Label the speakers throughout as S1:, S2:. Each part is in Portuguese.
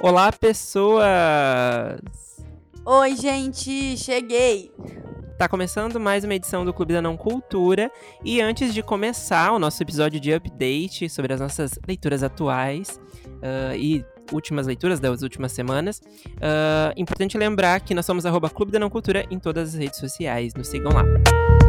S1: Olá, pessoas!
S2: Oi, gente, cheguei!
S1: Tá começando mais uma edição do Clube da Não Cultura e antes de começar o nosso episódio de update sobre as nossas leituras atuais uh, e últimas leituras das últimas semanas, uh, importante lembrar que nós somos arroba Clube da Não Cultura em todas as redes sociais, nos sigam lá. Então,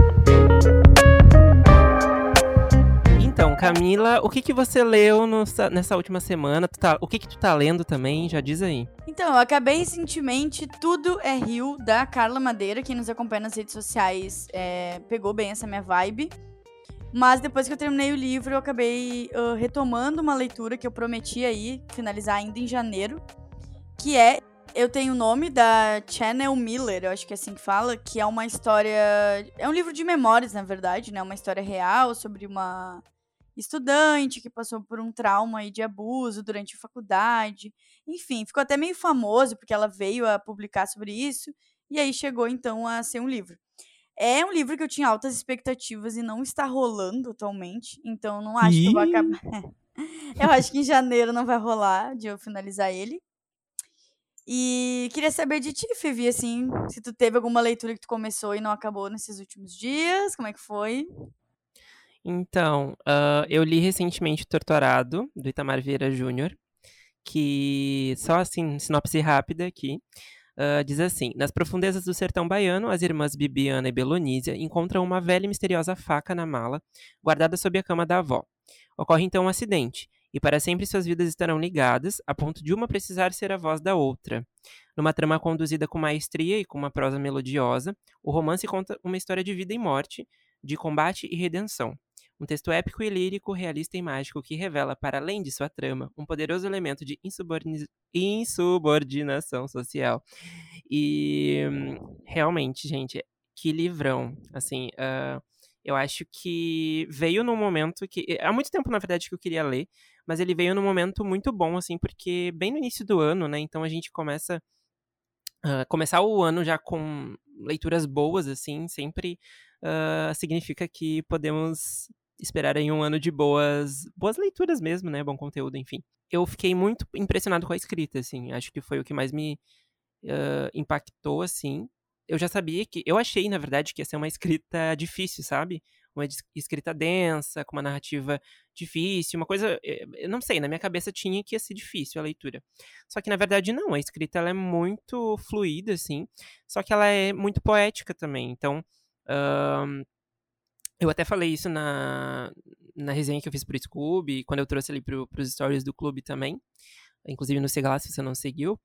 S1: Camila, o que, que você leu no, nessa última semana? Tá, o que, que tu tá lendo também? Já diz aí.
S2: Então, eu acabei recentemente Tudo é Rio, da Carla Madeira. Quem nos acompanha nas redes sociais é, pegou bem essa minha vibe. Mas depois que eu terminei o livro, eu acabei uh, retomando uma leitura que eu prometi aí finalizar ainda em janeiro, que é eu tenho o nome da Channel Miller, eu acho que é assim que fala, que é uma história, é um livro de memórias, na verdade, né? Uma história real sobre uma estudante que passou por um trauma aí de abuso durante a faculdade. Enfim, ficou até meio famoso porque ela veio a publicar sobre isso e aí chegou então a ser um livro. É um livro que eu tinha altas expectativas e não está rolando atualmente, então não acho que eu vou acabar. eu acho que em janeiro não vai rolar de eu finalizar ele. E queria saber de ti, Fivi, assim, se tu teve alguma leitura que tu começou e não acabou nesses últimos dias, como é que foi?
S1: Então, uh, eu li recentemente Torturado, do Itamar Vieira Júnior, que, só assim, sinopse rápida aqui, uh, diz assim: Nas profundezas do sertão baiano, as irmãs Bibiana e Belonísia encontram uma velha e misteriosa faca na mala, guardada sob a cama da avó. Ocorre então um acidente, e para sempre suas vidas estarão ligadas, a ponto de uma precisar ser a voz da outra. Numa trama conduzida com maestria e com uma prosa melodiosa, o romance conta uma história de vida e morte, de combate e redenção. Um texto épico e lírico, realista e mágico que revela, para além de sua trama, um poderoso elemento de insubordinação social. E realmente, gente, que livrão. Assim, uh, eu acho que veio num momento que. Há muito tempo, na verdade, que eu queria ler, mas ele veio num momento muito bom, assim, porque bem no início do ano, né? Então a gente começa. Uh, começar o ano já com leituras boas, assim, sempre uh, significa que podemos esperar aí um ano de boas, boas leituras mesmo, né? Bom conteúdo, enfim. Eu fiquei muito impressionado com a escrita, assim. Acho que foi o que mais me uh, impactou, assim. Eu já sabia que. Eu achei, na verdade, que ia ser uma escrita difícil, sabe? Uma escrita densa, com uma narrativa difícil, uma coisa. Eh, eu não sei, na minha cabeça tinha que ia ser difícil a leitura. Só que, na verdade, não. A escrita ela é muito fluida, assim. Só que ela é muito poética também. Então. Uh, eu até falei isso na, na resenha que eu fiz pro Scooby, quando eu trouxe ali pro, pros stories do clube também. Inclusive no Siga lá, se você não seguiu.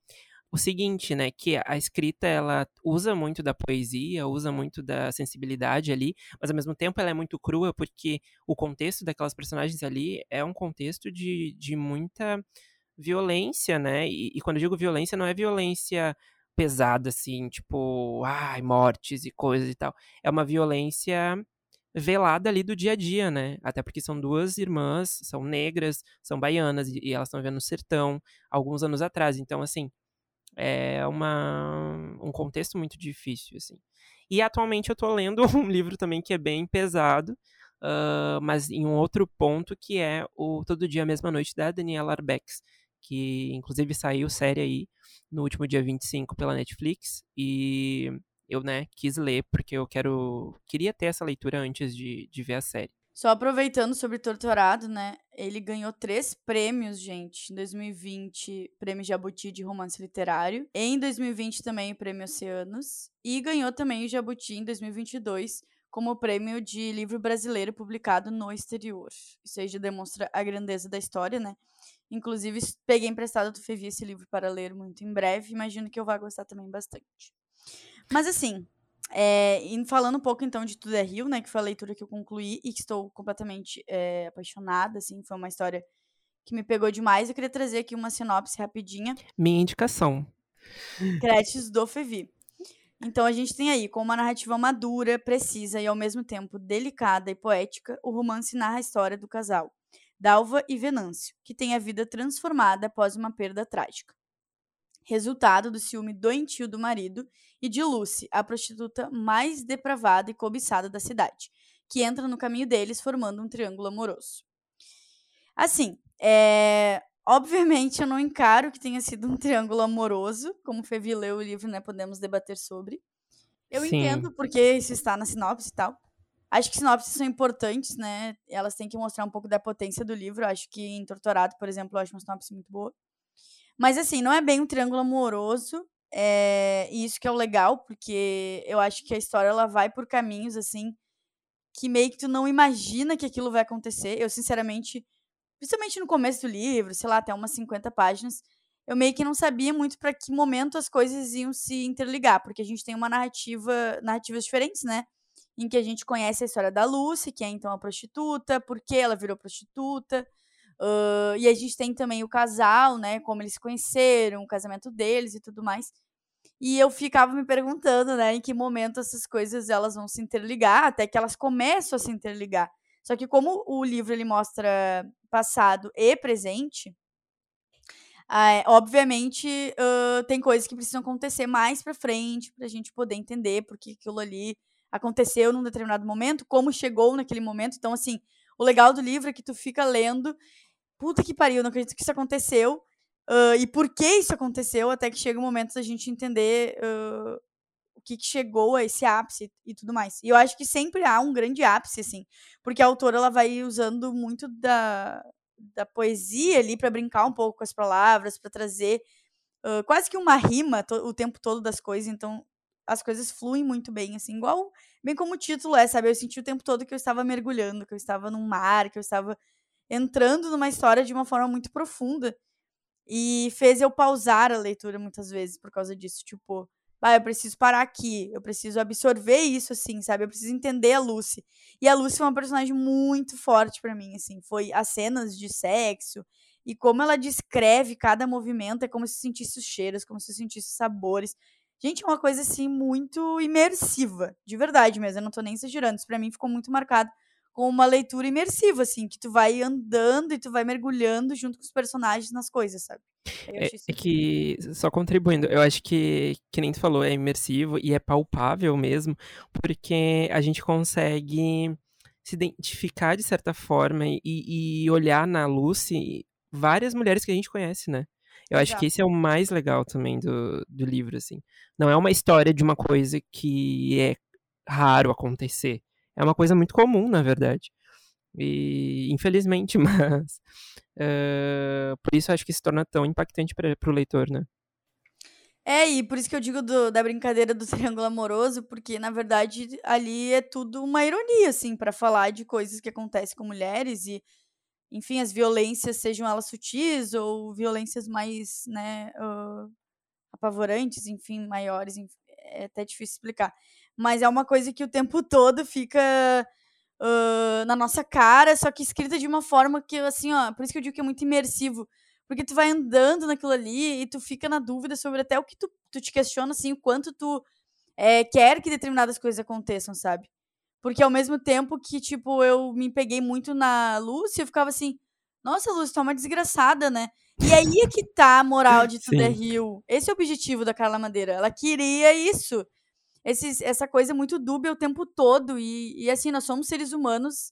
S1: O seguinte, né, que a escrita, ela usa muito da poesia, usa muito da sensibilidade ali, mas ao mesmo tempo ela é muito crua, porque o contexto daquelas personagens ali é um contexto de, de muita violência, né, e, e quando eu digo violência, não é violência pesada, assim, tipo, ai, mortes e coisas e tal. É uma violência velada ali do dia a dia, né? Até porque são duas irmãs, são negras, são baianas e, elas estão vivendo no sertão alguns anos atrás. Então, assim, é uma, um contexto muito difícil, assim. E atualmente eu tô lendo um livro também que é bem pesado, uh, mas em um outro ponto que é o Todo Dia, Mesma Noite, da Daniela Arbex, que inclusive saiu série aí no último dia 25 pela Netflix, e eu, né, quis ler porque eu quero. Queria ter essa leitura antes de, de ver a série.
S2: Só aproveitando sobre Torturado, né? Ele ganhou três prêmios, gente. Em 2020, prêmio Jabuti de romance literário. Em 2020 também o prêmio Oceanos. E ganhou também o Jabuti em 2022 como prêmio de livro brasileiro publicado no exterior. Isso aí já demonstra a grandeza da história, né? Inclusive, peguei emprestado do Fevi esse livro para ler muito em breve. Imagino que eu vá gostar também bastante. Mas assim, é, falando um pouco então de Tudo é Rio, né, que foi a leitura que eu concluí e que estou completamente é, apaixonada, assim, foi uma história que me pegou demais. Eu queria trazer aqui uma sinopse rapidinha.
S1: Minha indicação.
S2: Créditos do Fevi. Então a gente tem aí, com uma narrativa madura, precisa e ao mesmo tempo delicada e poética, o romance narra a história do casal, Dalva e Venâncio, que tem a vida transformada após uma perda trágica resultado do ciúme doentio do marido, e de Lucy, a prostituta mais depravada e cobiçada da cidade, que entra no caminho deles formando um triângulo amoroso. Assim, é... Obviamente, eu não encaro que tenha sido um triângulo amoroso, como Fevi leu o livro, né? Podemos debater sobre. Eu Sim. entendo porque isso está na sinopse e tal. Acho que sinopses são importantes, né? Elas têm que mostrar um pouco da potência do livro. Acho que em Torturado, por exemplo, eu acho uma sinopse muito boa. Mas, assim, não é bem um triângulo amoroso. É... E isso que é o legal, porque eu acho que a história ela vai por caminhos, assim, que meio que tu não imagina que aquilo vai acontecer. Eu, sinceramente, principalmente no começo do livro, sei lá, até umas 50 páginas, eu meio que não sabia muito para que momento as coisas iam se interligar, porque a gente tem uma narrativa, narrativas diferentes, né? Em que a gente conhece a história da Lucy, que é então a prostituta, por que ela virou prostituta. Uh, e a gente tem também o casal, né? Como eles se conheceram, o casamento deles e tudo mais. E eu ficava me perguntando, né, em que momento essas coisas elas vão se interligar, até que elas começam a se interligar. Só que como o livro ele mostra passado e presente, é, obviamente uh, tem coisas que precisam acontecer mais para frente para a gente poder entender porque aquilo ali aconteceu num determinado momento, como chegou naquele momento. Então, assim, o legal do livro é que tu fica lendo, puta que pariu, não acredito que isso aconteceu. Uh, e por que isso aconteceu, até que chega o momento da gente entender uh, o que, que, chegou a esse ápice e tudo mais. E eu acho que sempre há um grande ápice, assim, porque a autora ela vai usando muito da, da poesia ali para brincar um pouco com as palavras, para trazer uh, quase que uma rima o tempo todo das coisas, então as coisas fluem muito bem, assim, igual, bem como o título é, sabe? Eu senti o tempo todo que eu estava mergulhando, que eu estava num mar, que eu estava entrando numa história de uma forma muito profunda. E fez eu pausar a leitura muitas vezes por causa disso. Tipo, ah, eu preciso parar aqui, eu preciso absorver isso, assim, sabe? Eu preciso entender a Lucy. E a Lucy foi uma personagem muito forte para mim, assim. Foi as cenas de sexo e como ela descreve cada movimento, é como se sentisse os cheiros, como se sentisse os sabores. Gente, é uma coisa, assim, muito imersiva, de verdade mesmo. Eu não tô nem exagerando. Isso pra mim ficou muito marcado com uma leitura imersiva, assim, que tu vai andando e tu vai mergulhando junto com os personagens nas coisas, sabe?
S1: É, é, que, só contribuindo, eu acho que, que nem tu falou, é imersivo e é palpável mesmo, porque a gente consegue se identificar de certa forma e, e olhar na Lucy várias mulheres que a gente conhece, né? Eu acho que esse é o mais legal também do, do livro, assim. Não é uma história de uma coisa que é raro acontecer é uma coisa muito comum, na verdade. E infelizmente, mas uh, por isso acho que se torna tão impactante para o leitor, né?
S2: É, e por isso que eu digo do, da brincadeira do triângulo amoroso, porque na verdade ali é tudo uma ironia, assim, para falar de coisas que acontecem com mulheres e, enfim, as violências, sejam elas sutis ou violências mais, né, uh, apavorantes, enfim, maiores, enfim, é até difícil explicar mas é uma coisa que o tempo todo fica uh, na nossa cara, só que escrita de uma forma que, assim, ó, por isso que eu digo que é muito imersivo. Porque tu vai andando naquilo ali e tu fica na dúvida sobre até o que tu, tu te questiona, assim, o quanto tu é, quer que determinadas coisas aconteçam, sabe? Porque ao mesmo tempo que, tipo, eu me peguei muito na Lúcia, eu ficava assim, nossa, Lúcia, tu é uma desgraçada, né? E aí é que tá a moral de Tudo é Rio. Esse é o objetivo da Carla Madeira. Ela queria isso esses, essa coisa muito dúbia o tempo todo. E, e assim, nós somos seres humanos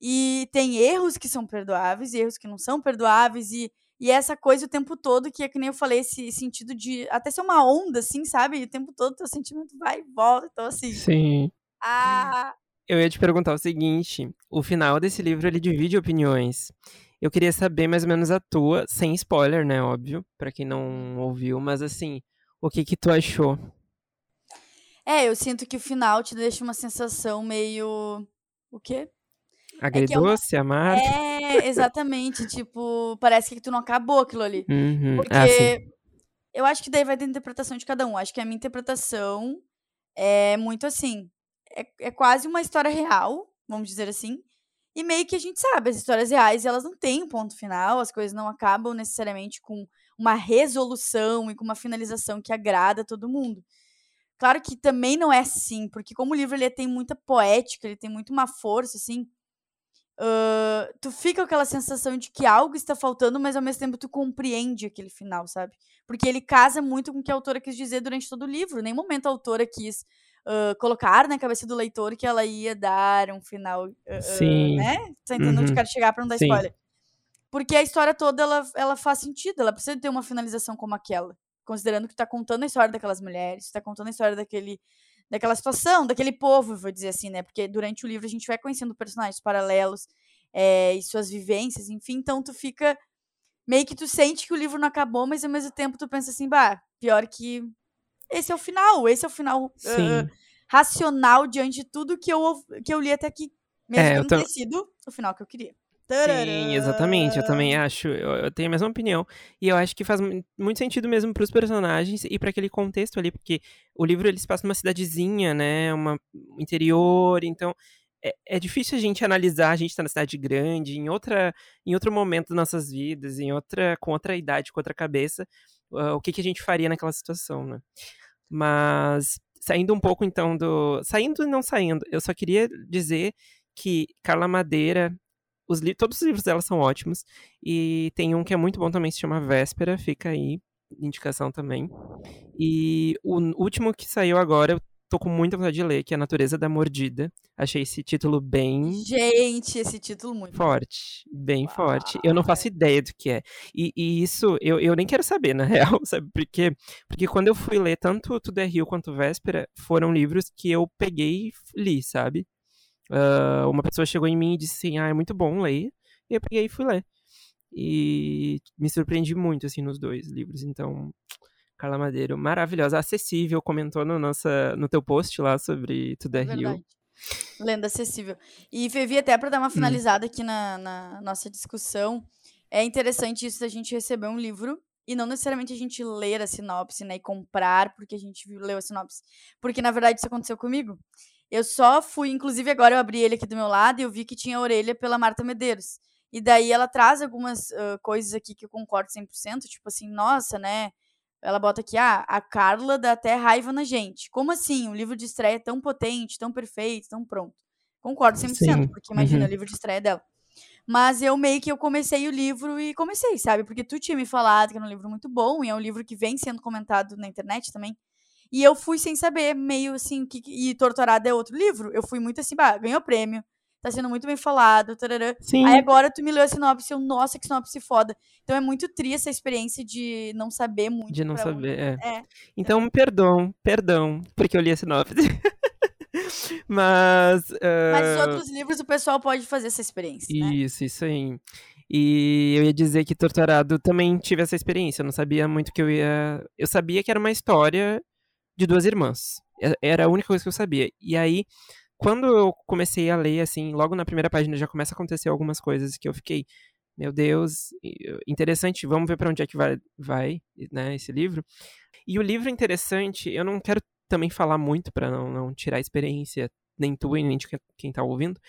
S2: e tem erros que são perdoáveis, erros que não são perdoáveis, e, e essa coisa o tempo todo, que é que nem eu falei, esse sentido de até ser uma onda, assim, sabe? O tempo todo teu sentimento vai e volta. Então, assim.
S1: Sim.
S2: Ah.
S1: Eu ia te perguntar o seguinte: o final desse livro ele divide opiniões. Eu queria saber mais ou menos a tua, sem spoiler, né? Óbvio, para quem não ouviu, mas assim, o que que tu achou?
S2: É, eu sinto que o final te deixa uma sensação meio. O quê?
S1: Agridoce, é, é uma... amargo.
S2: É, exatamente. tipo, parece que tu não acabou aquilo ali.
S1: Uhum.
S2: Porque
S1: ah,
S2: eu acho que daí vai da interpretação de cada um. Acho que a minha interpretação é muito assim. É, é quase uma história real, vamos dizer assim. E meio que a gente sabe, as histórias reais, elas não têm um ponto final, as coisas não acabam necessariamente com uma resolução e com uma finalização que agrada todo mundo. Claro que também não é assim, porque como o livro ele tem muita poética, ele tem muito uma força, assim, uh, tu fica com aquela sensação de que algo está faltando, mas ao mesmo tempo tu compreende aquele final, sabe? Porque ele casa muito com o que a autora quis dizer durante todo o livro. Em nenhum momento a autora quis uh, colocar na cabeça do leitor que ela ia dar um final, uh,
S1: Sim.
S2: né? Tá entendendo uhum. onde quero chegar pra não dar
S1: Sim.
S2: spoiler. Porque a história toda, ela, ela faz sentido, ela precisa ter uma finalização como aquela. Considerando que tá contando a história daquelas mulheres, tá contando a história daquele, daquela situação, daquele povo, vou dizer assim, né? Porque durante o livro a gente vai conhecendo personagens paralelos é, e suas vivências, enfim, então tu fica meio que tu sente que o livro não acabou, mas ao mesmo tempo tu pensa assim, bah, pior que esse é o final, esse é o final uh, racional diante de tudo que eu, que eu li até aqui. Mesmo é, que não sido o final que eu queria.
S1: Sim, exatamente. Eu também acho. Eu, eu, tenho a mesma opinião. E eu acho que faz muito sentido mesmo para os personagens e para aquele contexto ali, porque o livro ele se passa numa cidadezinha, né? Uma um interior. Então é, é, difícil a gente analisar. A gente está na cidade grande, em outra, em outro momento das nossas vidas, em outra, com outra idade, com outra cabeça, uh, o que, que a gente faria naquela situação, né? Mas saindo um pouco então do, saindo e não saindo, eu só queria dizer que Carla Madeira os todos os livros dela são ótimos. E tem um que é muito bom também, se chama Véspera, fica aí, indicação também. E o último que saiu agora, eu tô com muita vontade de ler, que é A Natureza da Mordida. Achei esse título bem.
S2: Gente, esse título muito
S1: forte. Bem Uau. forte. Eu não faço ideia do que é. E, e, isso, eu, eu nem quero saber, na real, sabe? Porque, porque quando eu fui ler tanto Tudo é Rio quanto Véspera, foram livros que eu peguei e li, sabe? Uh, uma pessoa chegou em mim e disse assim, ah, é muito bom ler. E eu peguei e fui ler. E me surpreendi muito, assim, nos dois livros. Então, Carla Madeiro, maravilhosa, acessível, comentou no, nossa, no teu post lá sobre Tudo é, é Rio.
S2: Lenda acessível. E, Fevi, até para dar uma hum. finalizada hum. aqui na, na nossa discussão, é interessante isso da gente receber um livro e não necessariamente a gente ler a sinopse, né, e comprar porque a gente leu a sinopse. Porque, na verdade, isso aconteceu comigo. Eu só fui, inclusive agora eu abri ele aqui do meu lado e eu vi que tinha orelha pela Marta Medeiros. E daí ela traz algumas uh, coisas aqui que eu concordo 100%, tipo assim, nossa, né? Ela bota aqui, ah, a Carla dá até raiva na gente. Como assim? Um livro de estreia é tão potente, tão perfeito, tão pronto. Concordo 100%, Sim. porque imagina, uhum. o livro de estreia dela. Mas eu meio que eu comecei o livro e comecei, sabe? Porque tu tinha me falado que era um livro muito bom e é um livro que vem sendo comentado na internet também. E eu fui sem saber, meio assim, que, e Torturada é outro livro. Eu fui muito assim, bah, ganhou prêmio, tá sendo muito bem falado, tarará. Sim. Aí agora tu me leu a sinopse, eu, nossa, que sinopse foda. Então é muito triste essa experiência de não saber muito.
S1: De não saber, é. é. Então, é. perdão, perdão, porque eu li a sinopse. Mas. Uh...
S2: Mas outros livros o pessoal pode fazer essa experiência.
S1: Né? Isso, né? isso aí. E eu ia dizer que Torturado também tive essa experiência. Eu não sabia muito que eu ia. Eu sabia que era uma história de duas irmãs. Era a única coisa que eu sabia. E aí, quando eu comecei a ler, assim, logo na primeira página já começa a acontecer algumas coisas que eu fiquei, meu Deus, interessante, vamos ver para onde é que vai, vai né, esse livro. E o livro interessante, eu não quero também falar muito para não, não tirar a experiência nem tu nem de quem tá ouvindo,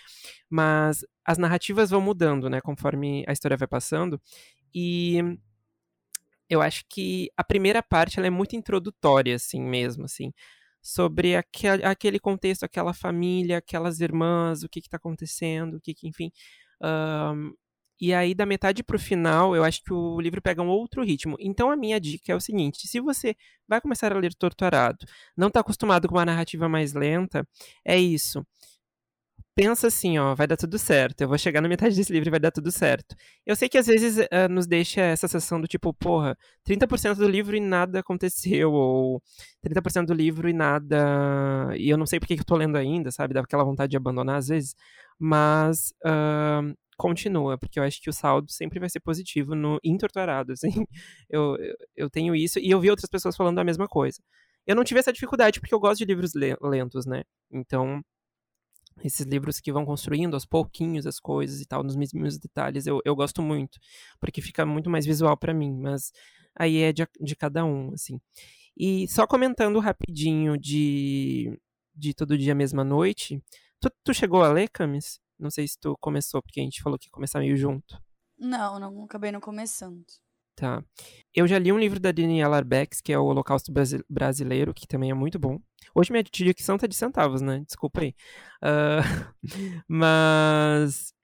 S1: mas as narrativas vão mudando, né, conforme a história vai passando. E eu acho que a primeira parte ela é muito introdutória, assim mesmo, assim, sobre aquele, aquele contexto, aquela família, aquelas irmãs, o que está acontecendo, o que, que enfim. Um, e aí, da metade para o final, eu acho que o livro pega um outro ritmo. Então, a minha dica é o seguinte: se você vai começar a ler Torturado, não está acostumado com uma narrativa mais lenta, é isso pensa assim, ó, vai dar tudo certo. Eu vou chegar na metade desse livro e vai dar tudo certo. Eu sei que às vezes uh, nos deixa essa sensação do tipo, porra, 30% do livro e nada aconteceu, ou 30% do livro e nada. E eu não sei porque que eu tô lendo ainda, sabe? Dá aquela vontade de abandonar às vezes. Mas. Uh, continua, porque eu acho que o saldo sempre vai ser positivo no Intorturado, assim. Eu, eu tenho isso, e eu vi outras pessoas falando a mesma coisa. Eu não tive essa dificuldade porque eu gosto de livros lentos, né? Então, esses livros que vão construindo aos pouquinhos as coisas e tal, nos mínimos detalhes, eu, eu gosto muito, porque fica muito mais visual para mim, mas aí é de, de cada um, assim. E só comentando rapidinho de, de Todo Dia Mesma Noite, tu, tu chegou a ler, Camis? Não sei se tu começou, porque a gente falou que ia começar meio junto.
S2: Não, não acabei não começando.
S1: Tá. Eu já li um livro da Daniela Arbex, que é o Holocausto Brasileiro, que também é muito bom. Hoje minha dicção tá de centavos, né? Desculpa aí. Uh, mas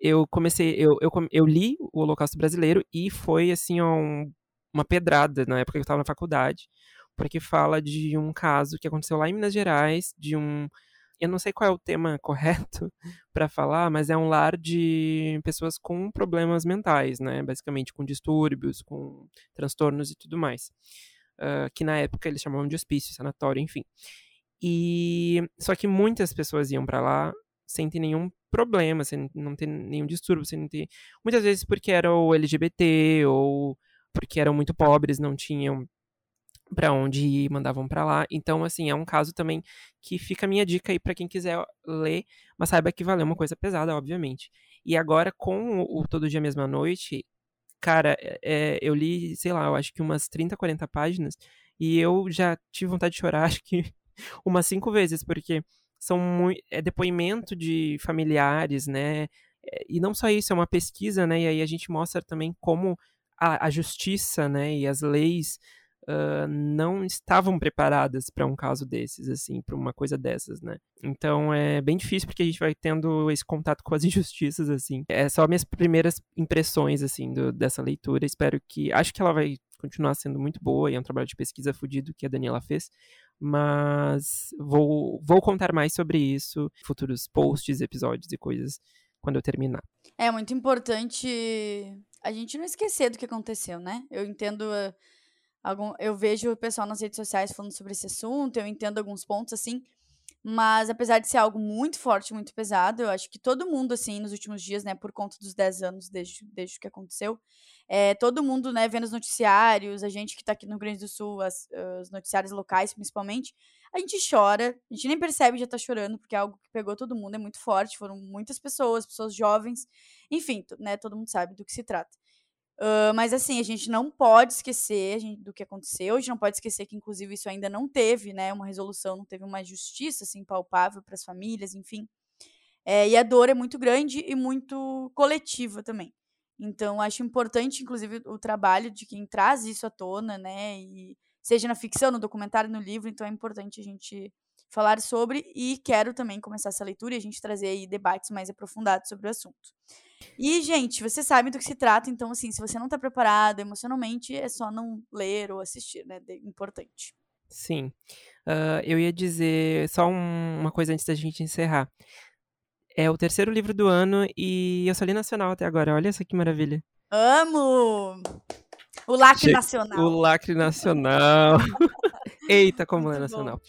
S1: eu comecei, eu, eu, eu, li o Holocausto Brasileiro e foi, assim, um, uma pedrada na época que eu estava na faculdade, porque fala de um caso que aconteceu lá em Minas Gerais, de um eu não sei qual é o tema correto para falar, mas é um lar de pessoas com problemas mentais, né? Basicamente com distúrbios, com transtornos e tudo mais. Uh, que na época eles chamavam de hospício, sanatório, enfim. E só que muitas pessoas iam para lá sem ter nenhum problema, sem não ter nenhum distúrbio, sem ter muitas vezes porque eram LGBT ou porque eram muito pobres, não tinham para onde ir, mandavam para lá. Então, assim, é um caso também que fica a minha dica aí para quem quiser ler, mas saiba que valeu uma coisa pesada, obviamente. E agora, com o Todo Dia Mesma Noite, cara, é, eu li, sei lá, eu acho que umas 30, 40 páginas, e eu já tive vontade de chorar, acho que umas cinco vezes, porque são muito, é depoimento de familiares, né? É, e não só isso, é uma pesquisa, né? E aí a gente mostra também como a, a justiça, né? E as leis uh, não estavam preparadas para um caso desses, assim, para uma coisa dessas, né? Então é bem difícil porque a gente vai tendo esse contato com as injustiças, assim. É só minhas primeiras impressões, assim, do, dessa leitura. Espero que. Acho que ela vai continuar sendo muito boa e é um trabalho de pesquisa fudido que a Daniela fez. Mas vou, vou contar mais sobre isso, futuros posts, episódios e coisas quando eu terminar.
S2: É muito importante a gente não esquecer do que aconteceu, né? Eu entendo uh, algum, eu vejo o pessoal nas redes sociais falando sobre esse assunto, eu entendo alguns pontos assim, mas apesar de ser algo muito forte, muito pesado, eu acho que todo mundo, assim, nos últimos dias, né, por conta dos 10 anos desde, desde que aconteceu, é, todo mundo, né, vendo os noticiários, a gente que tá aqui no Rio Grande do Sul, as, os noticiários locais principalmente, a gente chora, a gente nem percebe já tá chorando, porque é algo que pegou todo mundo, é muito forte, foram muitas pessoas, pessoas jovens, enfim, né, todo mundo sabe do que se trata. Uh, mas assim, a gente não pode esquecer gente, do que aconteceu, a gente não pode esquecer que, inclusive, isso ainda não teve, né? Uma resolução, não teve uma justiça assim, palpável para as famílias, enfim. É, e a dor é muito grande e muito coletiva também. Então, acho importante, inclusive, o trabalho de quem traz isso à tona, né? E seja na ficção, no documentário, no livro, então é importante a gente falar sobre e quero também começar essa leitura e a gente trazer aí debates mais aprofundados sobre o assunto. E, gente, você sabe do que se trata, então, assim, se você não tá preparado emocionalmente, é só não ler ou assistir, né? É importante.
S1: Sim. Uh, eu ia dizer só um, uma coisa antes da gente encerrar. É o terceiro livro do ano e eu sou ali nacional até agora. Olha só que maravilha.
S2: Amo! O lacre che nacional.
S1: O lacre nacional. Eita, como Muito é nacional.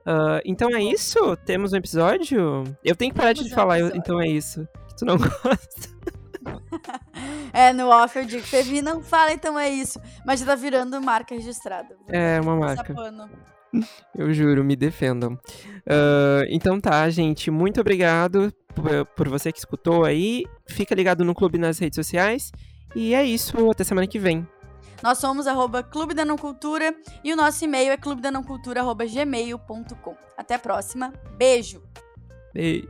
S1: Uh, então é isso? Temos um episódio? Eu tenho que parar Temos de um falar, eu, então é isso. Tu não gosta?
S2: é, no off eu digo, Fevi não fala, então é isso. Mas já tá virando marca registrada.
S1: É, uma marca. Eu juro, me defendam. Uh, então tá, gente. Muito obrigado por, por você que escutou aí. Fica ligado no clube nas redes sociais. E é isso, até semana que vem.
S2: Nós somos arroba Clube da Não Cultura e o nosso e-mail é clubedanãocultura.gmail.com. Até a próxima. Beijo!
S1: Beijo!